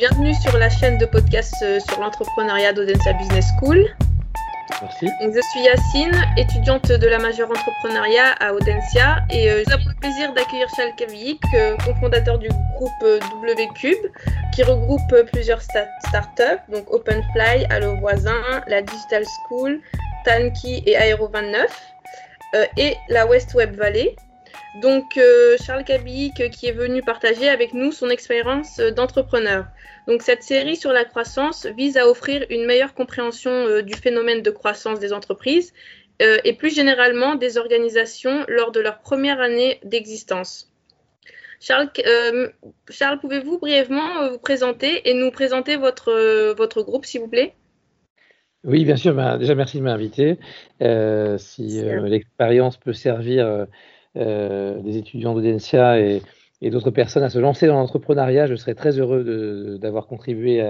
Bienvenue sur la chaîne de podcast euh, sur l'entrepreneuriat d'Odensa Business School. Merci. Je suis Yacine, étudiante de la majeure entrepreneuriat à Audencia et euh, nous avons le plaisir d'accueillir Charles Kavik, euh, cofondateur du groupe WCube qui regroupe plusieurs startups, donc OpenFly, Allo Voisin, la Digital School, Tanki et Aero29 et la West Web Valley. Donc Charles Kabik qui est venu partager avec nous son expérience d'entrepreneur. Donc cette série sur la croissance vise à offrir une meilleure compréhension euh, du phénomène de croissance des entreprises euh, et plus généralement des organisations lors de leur première année d'existence. Charles, euh, Charles pouvez-vous brièvement vous présenter et nous présenter votre, votre groupe, s'il vous plaît? Oui, bien sûr. Ben, déjà, merci de m'inviter. si l'expérience peut servir des étudiants d'Audencia et, d'autres personnes à se lancer dans l'entrepreneuriat. Je serais très heureux d'avoir contribué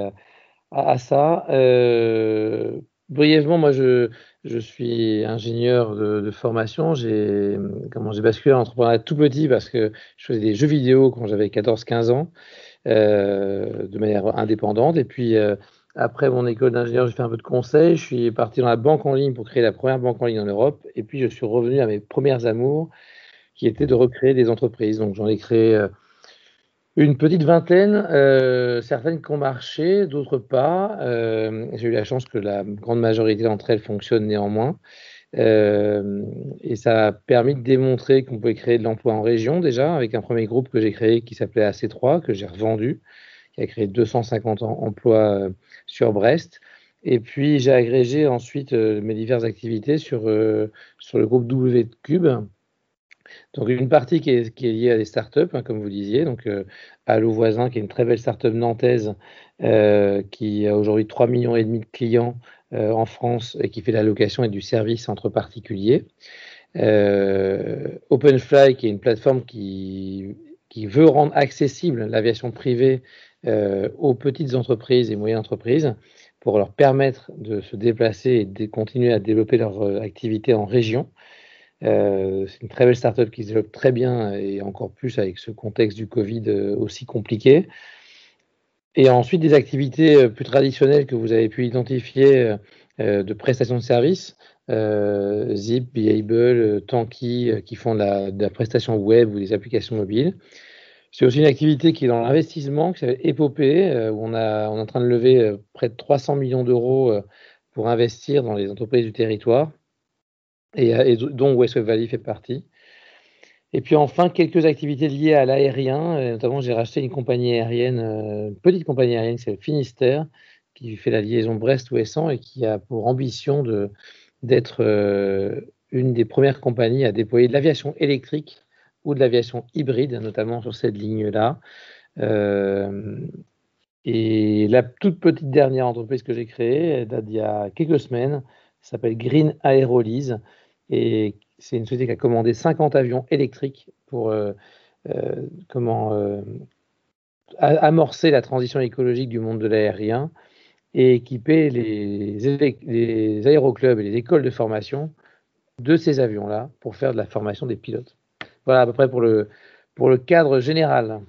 à, ça. Euh, brièvement, moi, je, je, suis ingénieur de, formation. J'ai comment j'ai basculé dans l'entrepreneuriat tout petit parce que je faisais des jeux vidéo quand j'avais 14-15 ans euh, de manière indépendante. Et puis euh, après mon école d'ingénieur, j'ai fait un peu de conseil. Je suis parti dans la banque en ligne pour créer la première banque en ligne en Europe. Et puis je suis revenu à mes premières amours qui était de recréer des entreprises. Donc j'en ai créé euh, une petite vingtaine, euh, certaines qui ont marché, d'autres pas. Euh, j'ai eu la chance que la grande majorité d'entre elles fonctionnent néanmoins. et ça a permis de démontrer qu'on pouvait créer de l'emploi en région déjà, avec un premier groupe que j'ai créé qui s'appelait AC3, que j'ai revendu, qui a créé 250 emplois sur Brest. Et puis j'ai agrégé ensuite mes diverses activités sur, sur le groupe W Cube, donc une partie qui est, liée à des startups, hein, comme vous disiez, donc euh, Voisin, qui est une très belle startup nantaise, euh, qui a aujourd'hui 3 millions et demi de clients euh, en France et qui fait de la location et du service entre particuliers. OpenFly, qui est une plateforme qui veut rendre accessible l'aviation privée aux petites entreprises et moyennes entreprises pour leur permettre de se déplacer et de continuer à développer leur activité en région. Euh, c'est une très belle startup qui se développe très bien et encore plus avec ce contexte du Covid euh, aussi compliqué. Et ensuite, des activités euh, plus traditionnelles que vous avez pu identifier de prestations de services, Zip, Beable, Tanky, qui font de la, prestation web ou des applications mobiles. C'est aussi une activité qui est dans l'investissement, qui s'appelle Epopée, où on est en train de lever près de 300 millions d'euros pour investir dans les entreprises du territoire et, euh, dont West Valley fait partie. Et puis enfin, quelques activités liées à l'aérien. Euh, notamment, j'ai racheté une compagnie aérienne, euh, une petite compagnie aérienne qui s'appelle Finistère, qui fait la liaison Brest-Ouessant et qui a pour ambition d'être une des premières compagnies à déployer de l'aviation électrique ou de l'aviation hybride, notamment sur cette ligne-là. et la toute petite dernière entreprise que j'ai créée, elle date d'il y a quelques semaines, s'appelle Green Aerolyse. Et c'est une société qui a commandé 50 avions électriques pour euh, euh, euh, amorcer la transition écologique du monde de l'aérien et équiper les, aéroclubs et les écoles de formation de ces avions-là pour faire de la formation des pilotes. Voilà à peu près pour le, pour le cadre général.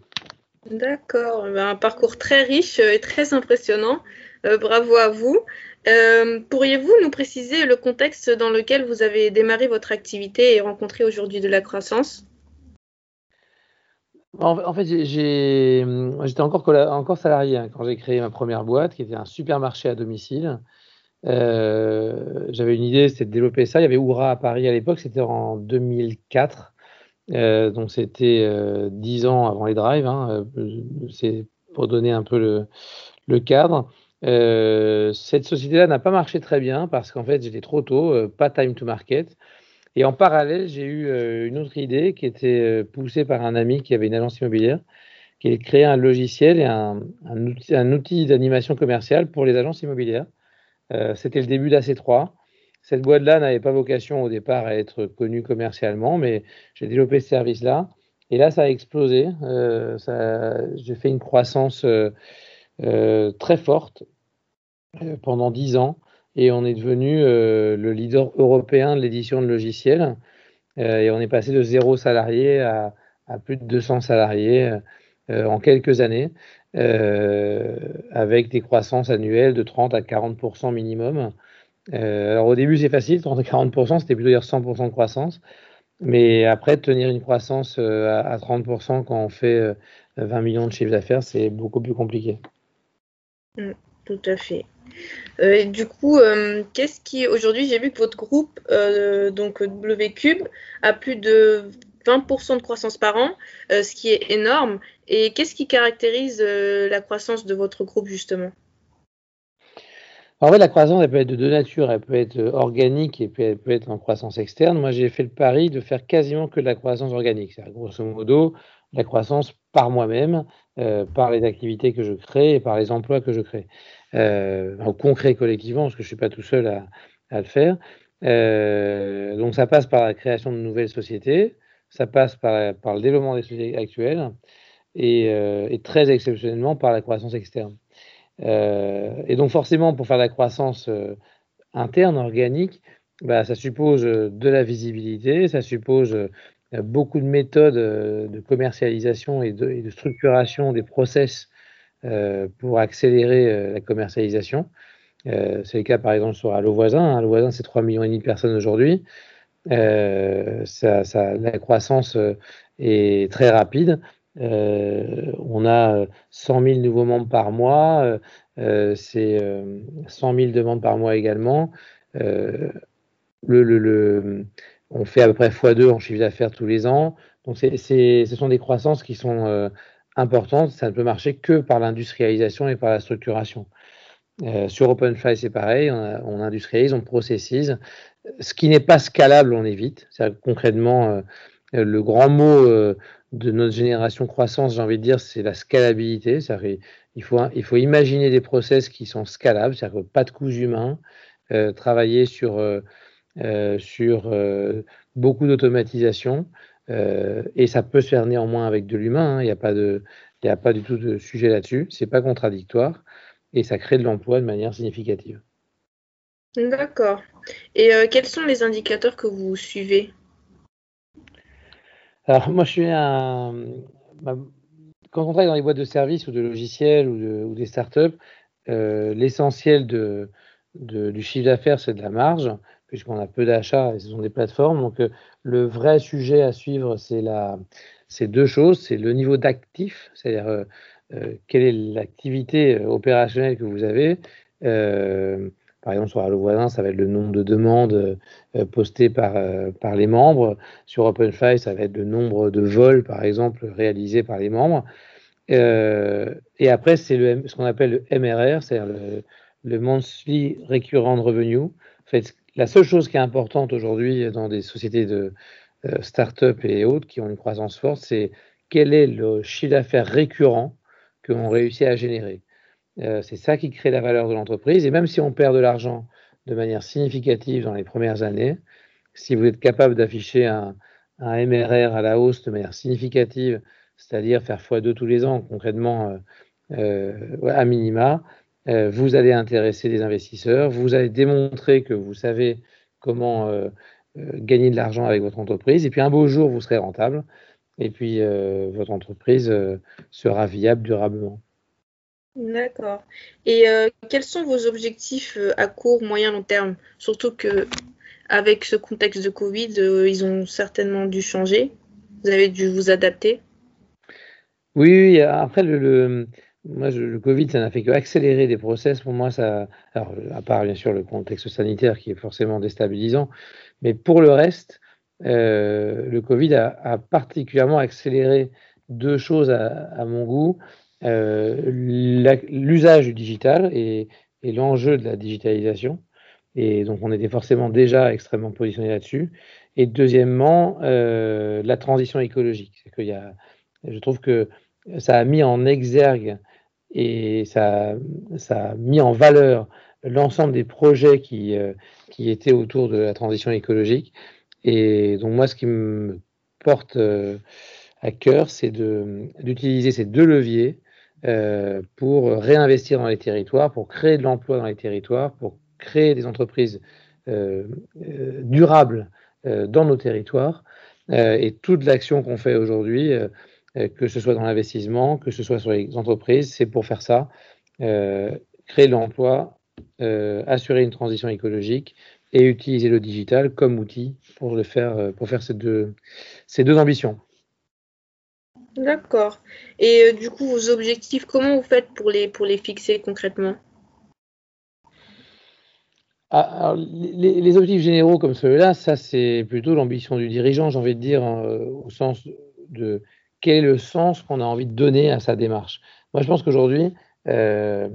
D'accord, ben, un parcours très riche et très impressionnant. bravo à vous. Euh, pourriez-vous nous préciser le contexte dans lequel vous avez démarré votre activité et rencontré aujourd'hui de la croissance? En, fait, j'étais encore, salarié hein, quand j'ai créé ma première boîte, qui était un supermarché à domicile. Euh, j'avais une idée, c'était de développer ça. Il y avait Oura à Paris à l'époque, c'était en 2004. Euh, donc c'était dix ans avant les drives. Hein, c'est pour donner un peu le cadre. Euh, cette société-là n'a pas marché très bien parce qu'en fait, j'étais trop tôt, euh, pas time to market. Et en parallèle, j'ai eu euh, une autre idée qui était poussée par un ami qui avait une agence immobilière, qui est de créer un logiciel et un, un outil, d'animation commerciale pour les agences immobilières. C'était le début d'AC3. Cette boîte-là n'avait pas vocation au départ à être connue commercialement, mais j'ai développé ce service-là. Et là, ça a explosé. j'ai fait une croissance très forte euh, pendant dix ans et on est devenu euh, le leader européen de l'édition de logiciels. Euh, et on est passé de zéro salarié à, plus de 200 salariés en quelques années. avec des croissances annuelles de 30 à 40% minimum. alors au début c'est facile, 30 à 40%, c'était plutôt dire 100% de croissance. Mais après, tenir une croissance à 30% quand on fait 20 millions de chiffres d'affaires, c'est beaucoup plus compliqué. Mm, tout à fait. Euh, du coup, euh, qu'est-ce qui aujourd'hui, j'ai vu que votre groupe, euh, donc W Cube, a plus de 20% de croissance par an, ce qui est énorme. Et qu'est-ce qui caractérise la croissance de votre groupe justement? En fait, la croissance, elle peut être de deux natures. Elle peut être organique et puis elle peut être en croissance externe. Moi, j'ai fait le pari de faire quasiment que de la croissance organique. C'est grosso modo la croissance par moi-même, par les activités que je crée et par les emplois que je crée euh, concret collectivement, parce que je ne suis pas tout seul à, le faire. Euh, donc ça passe par la création de nouvelles sociétés, ça passe par, le développement des sociétés actuelles et, euh, et, très exceptionnellement par la croissance externe. Euh, et donc forcément, pour faire la croissance euh, interne, organique, bah, ça suppose de la visibilité, ça suppose beaucoup de méthodes de commercialisation et de, structuration des process euh, pour accélérer euh, la commercialisation. Euh, c'est le cas par exemple sur Allo Voisin. Allo Voisin, c'est 3 millions de personnes aujourd'hui. Ça, la croissance est très rapide. on a 100 000 nouveaux membres par mois. c'est 100 000 demandes par mois également. Le, le, le, on fait à peu près x2 en chiffre d'affaires tous les ans. Donc, c'est, ce sont des croissances qui sont importante, ça ne peut marcher que par l'industrialisation et par la structuration. Euh, sur OpenFly, c'est pareil, on, industrialise, on processise. Ce qui n'est pas scalable, on évite. Concrètement, euh, le grand mot euh, de notre génération croissance, j'ai envie de dire, c'est la scalabilité. Il faut, il faut imaginer des process qui sont scalables, c'est-à-dire pas de coûts humains, travailler sur, sur beaucoup d'automatisation. Euh, et ça peut se faire néanmoins avec de l'humain. Hein. Il n'y a pas de, il a pas du tout de sujet là-dessus. C'est pas contradictoire et ça crée de l'emploi de manière significative. D'accord. Et euh, quels sont les indicateurs que vous suivez? Alors moi, je suis un. Quand on travaille dans les boîtes de services ou de logiciels ou, de, ou des startups, euh, l'essentiel de, du chiffre d'affaires, c'est de la marge puisqu'on a peu d'achats et ce sont des plateformes. Donc, euh, le vrai sujet à suivre, c'est la, c'est deux choses. C'est le niveau d'actifs, c'est-à-dire euh, euh, quelle est l'activité opérationnelle que vous avez. par exemple, sur Allo Voisin, ça va être le nombre de demandes postées par, par les membres. Sur OpenFi, ça va être le nombre de vols, par exemple, réalisés par les membres. et après, c'est le, ce qu'on appelle le MRR, c'est-à-dire le, le Monthly Recurrent Revenue. La seule chose qui est importante aujourd'hui dans des sociétés de euh, start-up et autres qui ont une croissance forte, c'est quel est le chiffre d'affaires récurrent que l'on réussit à générer. Euh, c'est ça qui crée la valeur de l'entreprise. Et même si on perd de l'argent de manière significative dans les premières années, si vous êtes capable d'afficher un, MRR à la hausse de manière significative, c'est-à-dire faire x2 tous les ans, concrètement, euh, à minima, euh, vous allez intéresser des investisseurs, vous allez démontrer que vous savez comment euh, euh, gagner de l'argent avec votre entreprise, et puis un beau jour, vous serez rentable, et puis votre entreprise sera viable durablement. D'accord. Et quels sont vos objectifs à court, moyen, long terme? Surtout que avec ce contexte de Covid, ils ont certainement dû changer. Vous avez dû vous adapter. Oui, après le moi, le Covid, ça n'a fait qu'accélérer des process. Pour moi, ça, alors, à part bien sûr le contexte sanitaire qui est forcément déstabilisant, mais pour le reste, euh, le Covid a, particulièrement accéléré deux choses à, mon goût euh, l'usage du digital et, l'enjeu de la digitalisation. Et donc, on était forcément déjà extrêmement positionné là-dessus. Et deuxièmement, euh, la transition écologique. C'est qu'il y a, je trouve que ça a mis en exergue et ça, ça a mis en valeur l'ensemble des projets qui, euh, qui étaient autour de la transition écologique. Et donc moi, ce qui me porte euh, à cœur, c'est d'utiliser ces deux leviers euh, pour réinvestir dans les territoires, pour créer de l'emploi dans les territoires, pour créer des entreprises durables dans nos territoires. et toute l'action qu'on fait aujourd'hui que ce soit dans l'investissement, que ce soit sur les entreprises, c'est pour faire ça, créer de l'emploi, assurer une transition écologique et utiliser le digital comme outil pour le faire, pour faire ces deux, ces deux ambitions. D'accord. Et du coup, vos objectifs, comment vous faites pour les, pour les fixer concrètement? Ah, les, objectifs généraux comme ceux-là, ça c'est plutôt l'ambition du dirigeant, j'ai envie de dire, hein, au sens de quel est le sens qu'on a envie de donner à sa démarche. Moi je pense qu'aujourd'hui, euh,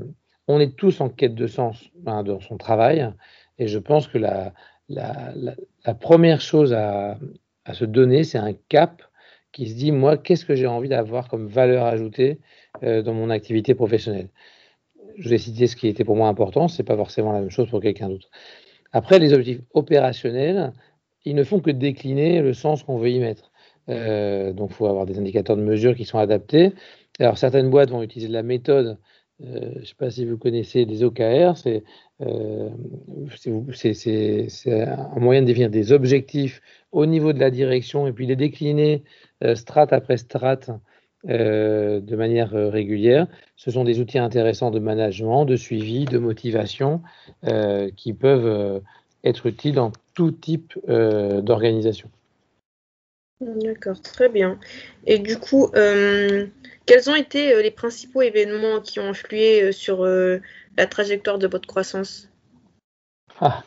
on est tous en quête de sens hein, dans son travail, et je pense que la, la, première chose à, à se donner, c'est un cap qui se dit, moi, qu'est-ce que j'ai envie d'avoir comme valeur ajoutée euh, dans mon activité professionnelle? Je vais citer ce qui était pour moi important, ce n'est pas forcément la même chose pour quelqu'un d'autre. Après, les objectifs opérationnels, ils ne font que décliner le sens qu'on veut y mettre. Euh, donc, il faut avoir des indicateurs de mesure qui sont adaptés. Alors, certaines boîtes vont utiliser de la méthode. Euh, je ne sais pas si vous connaissez des OKR. Euh, c'est un moyen de définir des objectifs au niveau de la direction et puis les décliner strate après strate de manière régulière. Ce sont des outils intéressants de management, de suivi, de motivation qui peuvent être utiles dans tout type d'organisation. D'accord, très bien. Et du coup, quels ont été les principaux événements qui ont influé sur la trajectoire de votre croissance? Ah.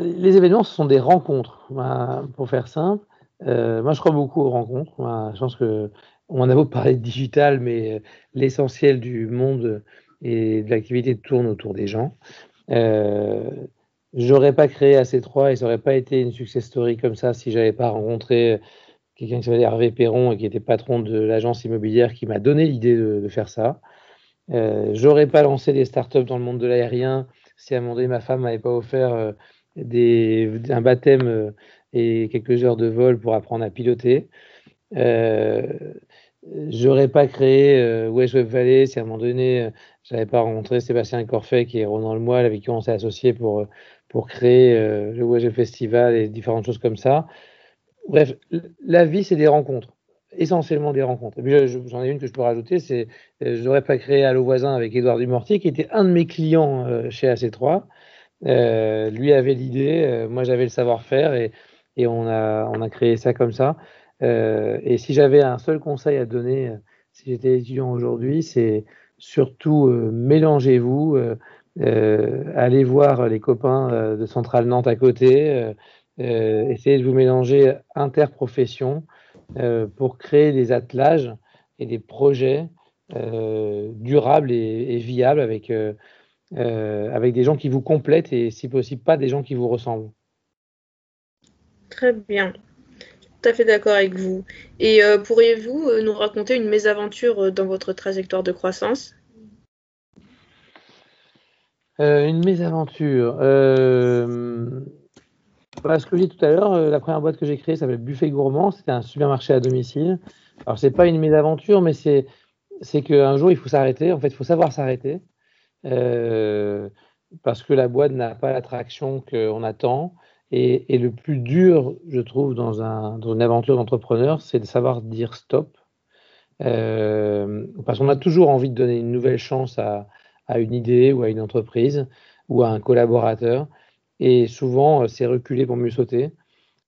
Les événements, ce sont des rencontres, pour faire simple. Euh, moi, je crois beaucoup aux rencontres. je pense que on a beau parler de digital, mais euh, l'essentiel du monde et de l'activité tourne autour des gens. Euh, j'aurais pas créé AC3 et ça n'aurait pas été une success story comme ça si j'avais pas rencontré quelqu'un qui s'appelait Hervé Perron et qui était patron de l'agence immobilière qui m'a donné l'idée de, faire ça. Euh, j'aurais pas lancé des startups dans le monde de l'aérien si à un moment donné ma femme m'avait pas offert des, un baptême et quelques heures de vol pour apprendre à piloter. Euh, J'aurais pas créé euh, West Web Valley si à un moment donné euh, j'avais pas rencontré Sébastien Corfet qui est Ronan Le Moile avec qui on s'est associé pour, euh, pour créer le Web Festival et différentes choses comme ça. Bref, la vie c'est des rencontres essentiellement des rencontres. Et j'en ai une que je peux rajouter, c'est je n'aurais pas créé Allo Voisin avec Édouard Dumortier, qui était un de mes clients chez AC3. lui avait l'idée, moi j'avais le savoir-faire, et on a, créé ça comme ça. Euh, et si j'avais un seul conseil à donner, euh, si j'étais étudiant aujourd'hui, c'est surtout euh, mélangez-vous, allez voir les copains de Centrale Nantes à côté, essayez de vous mélanger interprofession pour créer des attelages et des projets durables et, viables avec, avec des gens qui vous complètent et si possible pas des gens qui vous ressemblent. Très bien. Tout à fait d'accord avec vous. Et euh, pourriez-vous euh, nous raconter une mésaventure euh, dans votre trajectoire de croissance? Une mésaventure. Voilà ce que j'ai dit tout à l'heure, la première boîte que j'ai créée s'appelle Buffet Gourmand. C'était un supermarché à domicile. Alors, c'est pas une mésaventure, mais c'est, c'est qu'un jour, il faut s'arrêter. En fait, il faut savoir s'arrêter. parce que la boîte n'a pas l'attraction qu'on attend. Et, le plus dur, je trouve, dans, un, une aventure d'entrepreneur, c'est de savoir dire stop. Euh, parce qu'on a toujours envie de donner une nouvelle chance à, une idée ou à une entreprise ou à un collaborateur. Et souvent, euh, c'est reculer pour mieux sauter.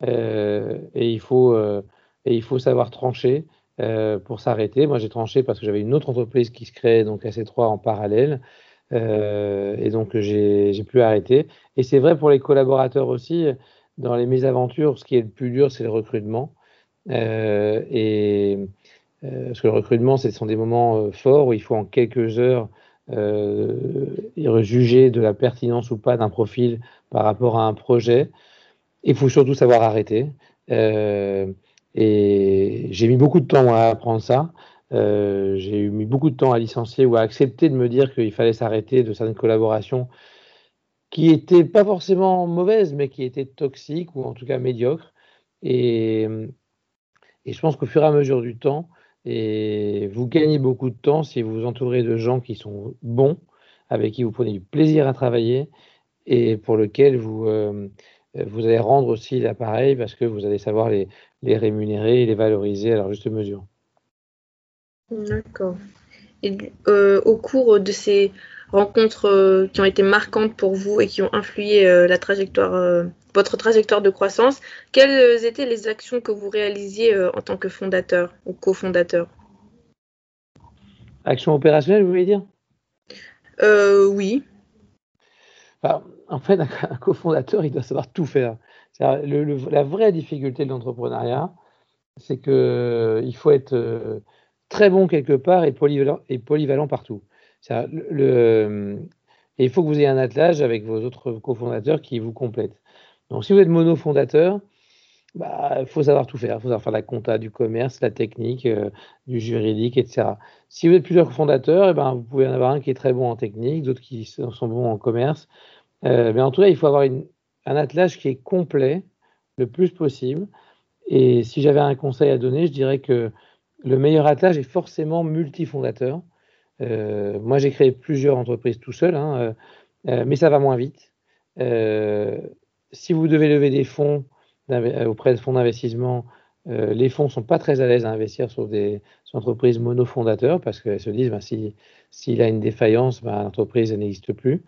Euh, et, il faut, et il faut savoir trancher pour s'arrêter. Moi, j'ai tranché parce que j'avais une autre entreprise qui se créait, donc AC3 en parallèle. Euh, et donc, j'ai pu arrêter. Et c'est vrai pour les collaborateurs aussi. Dans les mésaventures, ce qui est le plus dur, c'est le recrutement. Euh, et euh, parce que le recrutement, ce sont des moments forts où il faut en quelques heures juger de la pertinence ou pas d'un profil par rapport à un projet. Il faut surtout savoir arrêter. et j'ai mis beaucoup de temps à apprendre ça. Euh, j'ai mis beaucoup de temps à licencier ou à accepter de me dire qu'il fallait s'arrêter de certaines collaborations qui étaient pas forcément mauvaises, mais qui étaient toxiques ou en tout cas médiocres. Et je pense qu'au fur et à mesure du temps, et vous gagnez beaucoup de temps si vous vous entourez de gens qui sont bons, avec qui vous prenez du plaisir à travailler et pour lequel vous, euh, vous allez rendre aussi l'appareil parce que vous allez savoir les, les rémunérer et les valoriser à leur juste mesure. D'accord. Et au cours de ces rencontres qui ont été marquantes pour vous et qui ont influé la trajectoire, votre trajectoire de croissance, quelles étaient les actions que vous réalisiez en tant que fondateur ou cofondateur? Action opérationnelle, vous voulez dire? Oui. en fait, un, cofondateur, il doit savoir tout faire. la vraie difficulté de l'entrepreneuriat, c'est qu'il faut être très bon quelque part et polyvalent, et polyvalent partout. Le, et il faut que vous ayez un attelage avec vos autres cofondateurs qui vous complètent. Donc, si vous êtes monofondateur, bah, il faut savoir tout faire. Il faut savoir faire la compta, du commerce, la technique, euh, du juridique, etc. Si vous êtes plusieurs cofondateurs, eh ben, vous pouvez en avoir un qui est très bon en technique, d'autres qui sont bons en commerce. Euh, mais en tout cas, il faut avoir un attelage qui est complet le plus possible. Et si j'avais un conseil à donner, je dirais que le meilleur attelage est forcément multifondateur. Euh, moi, j'ai créé plusieurs entreprises tout seul, hein, euh, euh, mais ça va moins vite. Si vous devez lever des fonds auprès de fonds d'investissement, les fonds ne sont pas très à l'aise à investir sur des entreprises monofondateurs parce qu'elles se disent ben, s'il si, a une défaillance, ben, l'entreprise n'existe plus.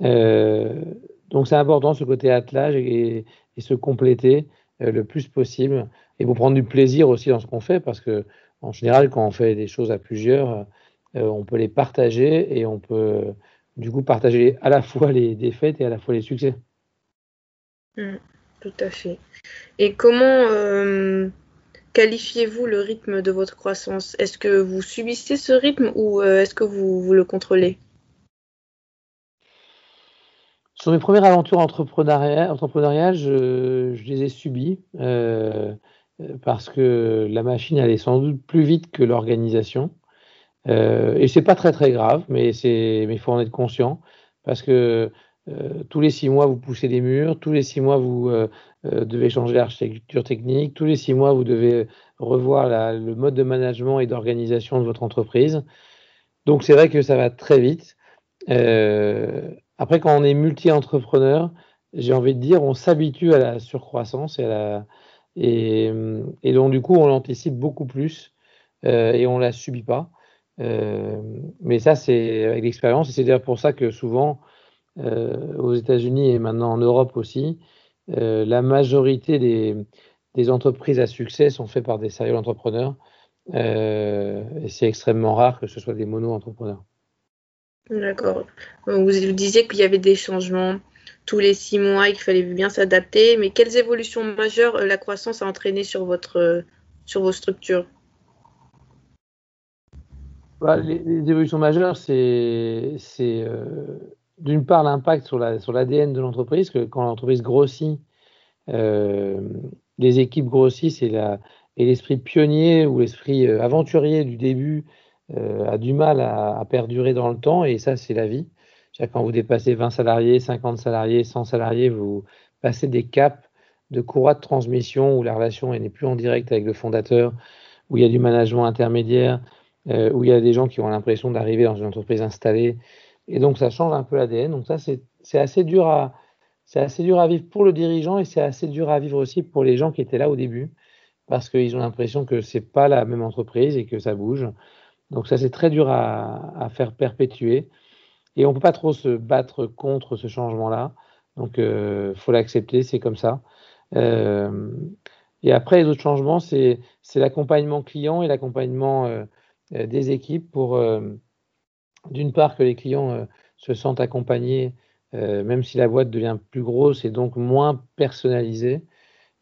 donc c'est important ce côté attelage et, se compléter le plus possible et vous prendre du plaisir aussi dans ce qu'on fait parce que en général, quand on fait des choses à plusieurs, euh, on peut les partager et on peut du coup partager à la fois les défaites et à la fois les succès. Mmh, tout à fait. Et comment euh, qualifiez-vous le rythme de votre croissance? Est-ce que vous subissez ce rythme ou euh, est-ce que vous, le contrôlez? Sur mes premières aventures entrepreneuriales, je, les ai subies. Euh, parce que la machine allait sans doute plus vite que l'organisation. Euh, et c'est pas très très grave, mais c'est mais il faut en être conscient parce que euh, tous les six mois vous poussez des murs, tous les six mois vous euh, devez changer l'architecture technique, tous les six mois vous devez revoir le mode de management et d'organisation de votre entreprise. Donc c'est vrai que ça va très vite. après quand on est multi-entrepreneur, j'ai envie de dire, on s'habitue à la surcroissance et à la, et, et, donc, du coup, on l'anticipe beaucoup plus euh, et on ne la subit pas. Euh, mais ça, c'est avec l'expérience. Et c'est d'ailleurs pour ça que souvent, euh, aux États-Unis et maintenant en Europe aussi, euh, la majorité des, des, entreprises à succès sont faites par des sérieux entrepreneurs. Euh, et c'est extrêmement rare que ce soit des mono-entrepreneurs. D'accord. Vous, disiez qu'il y avait des changements tous les six mois et qu'il fallait bien s'adapter. Mais quelles évolutions majeures euh, la croissance a entraîné sur, votre, euh, sur vos structures? Bah, les, évolutions majeures, c'est euh, d'une part l'impact sur l'ADN sur de l'entreprise, que quand l'entreprise grossit, les équipes grossissent et l'esprit pionnier ou l'esprit aventurier du début a du mal à, perdurer dans le temps, et ça, c'est la vie. Quand vous dépassez 20 salariés, 50 salariés, 100 salariés, vous passez des caps de courroie de transmission où la relation n'est plus en direct avec le fondateur, où il y a du management intermédiaire, euh, où il y a des gens qui ont l'impression d'arriver dans une entreprise installée. Et donc, ça change un peu l'ADN. Donc, ça, c'est assez dur à. C'est assez dur à vivre pour le dirigeant et c'est assez dur à vivre aussi pour les gens qui étaient là au début parce qu'ils ont l'impression que c'est pas la même entreprise et que ça bouge. Donc ça c'est très dur à, à faire perpétuer. Et on peut pas trop se battre contre ce changement-là. Donc, euh, faut l'accepter, c'est comme ça. Euh, et après, les autres changements, c'est l'accompagnement client et l'accompagnement euh, des équipes pour, d'une part, que les clients se sentent accompagnés, même si la boîte devient plus grosse et donc moins personnalisée.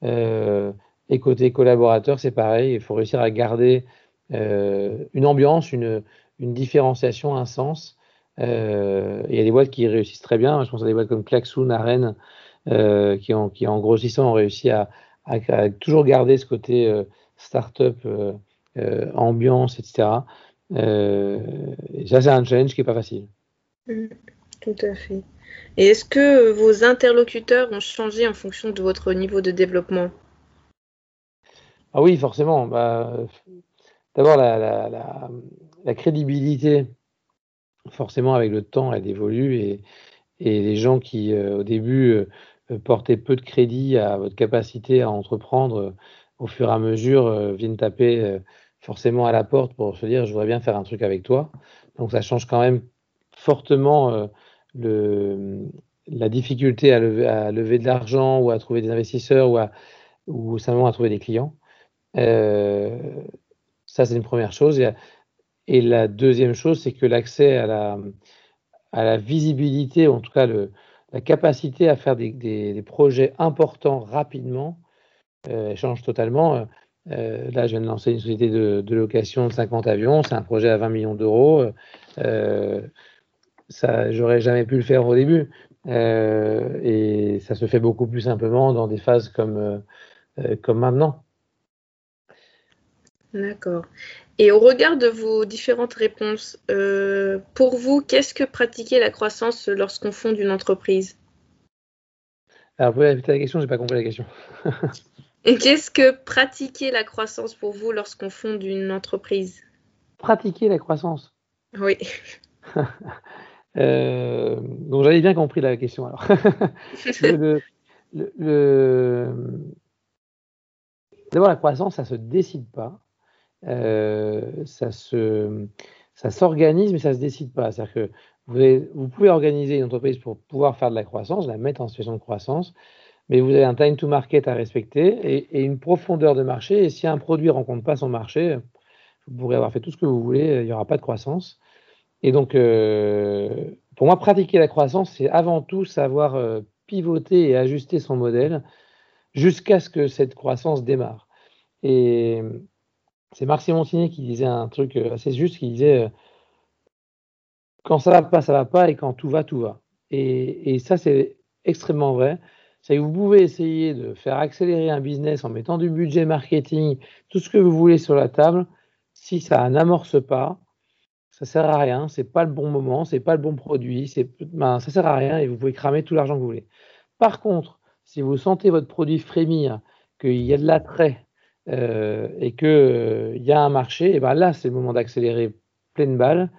et côté collaborateur, c'est pareil, il faut réussir à garder une ambiance, une, différenciation, un sens euh, il y a des boîtes qui réussissent très bien. Je pense à des boîtes comme Klaxoon à Rennes, euh, qui, en grossissant, ont réussi à, toujours garder ce côté euh, start-up, ambiance, etc. et ça, c'est un challenge qui n'est pas facile. Mmh, tout à fait. Et est-ce que vos interlocuteurs ont changé en fonction de votre niveau de développement? Ah oui, forcément. Bah, D'abord, la, la, la, crédibilité forcément, avec le temps, elle évolue et, et les gens qui, euh, au début, euh, portez peu de crédit à votre capacité à entreprendre au fur et à mesure viennent taper forcément à la porte pour se dire je voudrais bien faire un truc avec toi. Donc ça change quand même fortement le, la difficulté à lever, de l'argent ou à trouver des investisseurs ou, simplement à trouver des clients. Euh, ça, c'est une première chose. Et, la deuxième chose, c'est que l'accès à la, visibilité, ou en tout cas la capacité à faire des, des, projets importants rapidement, euh, change totalement. Euh, là, je viens de lancer une société de, de location de 50 avions. C'est un projet à 20 millions d'euros. Euh, ça, j'aurais jamais pu le faire au début. Euh, et ça se fait beaucoup plus simplement dans des phases comme, comme maintenant. D'accord. Et au regard de vos différentes réponses, pour vous, qu'est-ce que pratiquer la croissance lorsqu'on fonde une entreprise? Alors, vous pouvez répéter la question, je n'ai pas compris la question. Et qu'est-ce que pratiquer la croissance pour vous lorsqu'on fonde une entreprise? Pratiquer la croissance Oui. Euh, donc j'avais bien compris la question alors. D'abord, la croissance, ça se décide pas. Euh, ça se, ça s'organise, mais ça se décide pas. C'est-à-dire que vous, vous, pouvez organiser une entreprise pour pouvoir faire de la croissance, la mettre en situation de croissance, mais vous avez un time to market à respecter et, une profondeur de marché. Et si un produit rencontre pas son marché, vous pourrez avoir fait tout ce que vous voulez, il n'y aura pas de croissance. Et donc, euh, pour moi, pratiquer la croissance, c'est avant tout savoir euh, pivoter et ajuster son modèle jusqu'à ce que cette croissance démarre. Et c'est Marc Simontini qui disait un truc euh, assez juste, qui disait quand ça va pas, ça va pas, et quand tout va, tout va. Et ça, c'est extrêmement vrai. C'est que vous pouvez essayer de faire accélérer un business en mettant du budget marketing, tout ce que vous voulez sur la table. Si ça n'amorce pas, ça sert à rien, c'est pas le bon moment, c'est pas le bon produit, c'est, ben, ça sert à rien et vous pouvez cramer tout l'argent que vous voulez. Par contre, si vous sentez votre produit frémir, qu'il y a de l'attrait euh, et qu'il y a un marché, et ben là, c'est le moment d'accélérer pleine balle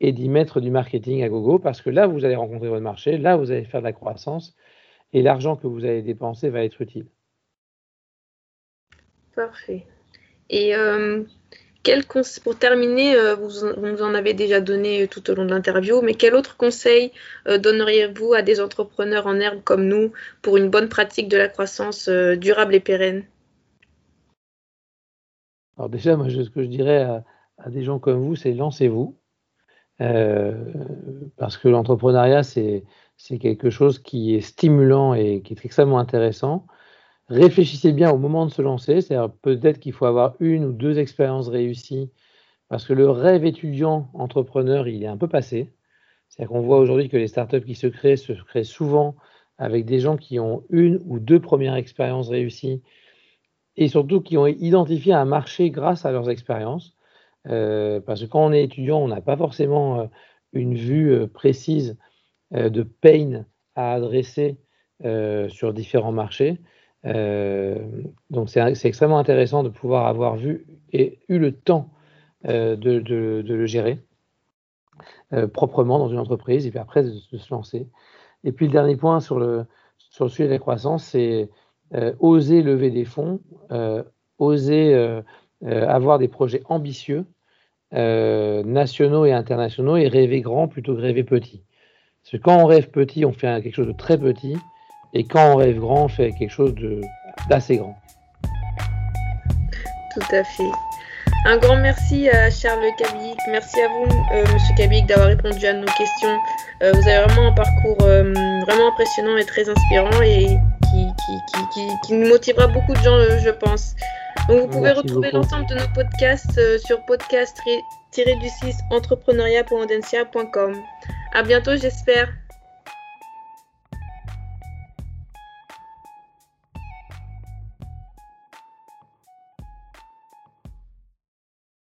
et d'y mettre du marketing à gogo parce que là, vous allez rencontrer votre marché, là, vous allez faire de la croissance et l'argent que vous allez dépenser va être utile. Parfait. Et euh, pour terminer, euh, vous, vous, en avez déjà donné tout au long de l'interview, mais quel autre conseil euh, donneriez-vous à des entrepreneurs en herbe comme nous pour une bonne pratique de la croissance euh, durable et pérenne? Alors déjà, moi, ce que je dirais à, des gens comme vous, c'est lancez-vous. parce que l'entrepreneuriat, c'est quelque chose qui est stimulant et qui est extrêmement intéressant réfléchissez bien au moment de se lancer. C'est-à-dire peut-être qu'il faut avoir une ou deux expériences réussies parce que le rêve étudiant entrepreneur, il est un peu passé. C'est-à-dire qu'on voit aujourd'hui que les startups qui se créent se créent souvent avec des gens qui ont une ou deux premières expériences réussies et surtout qui ont identifié un marché grâce à leurs expériences. Euh, parce que quand on est étudiant, on n'a pas forcément euh, une vue euh, précise de pain à adresser sur différents marchés. Euh, donc c'est extrêmement intéressant de pouvoir avoir vu et eu le temps euh, de, le gérer euh, proprement dans une entreprise et puis après de, se lancer. Et puis le dernier point sur le, sur le sujet de la croissance, c'est oser lever des fonds, oser avoir des projets ambitieux, nationaux et internationaux et rêver grand plutôt que rêver petit. Parce que quand on rêve petit, on fait quelque chose de très petit. Et quand on rêve grand, on fait quelque chose d'assez grand. Tout à fait. Un grand merci à Charles Kabic. Merci à vous, euh, Monsieur Kabic, d'avoir répondu à nos questions. Euh, vous avez vraiment un parcours euh, vraiment impressionnant et très inspirant et qui, qui, nous motivera beaucoup de gens, je pense. Donc, vous pouvez retrouver l'ensemble de nos podcasts sur podcast-du-6 entrepreneuriat.audencia.com. À bientôt, j'espère.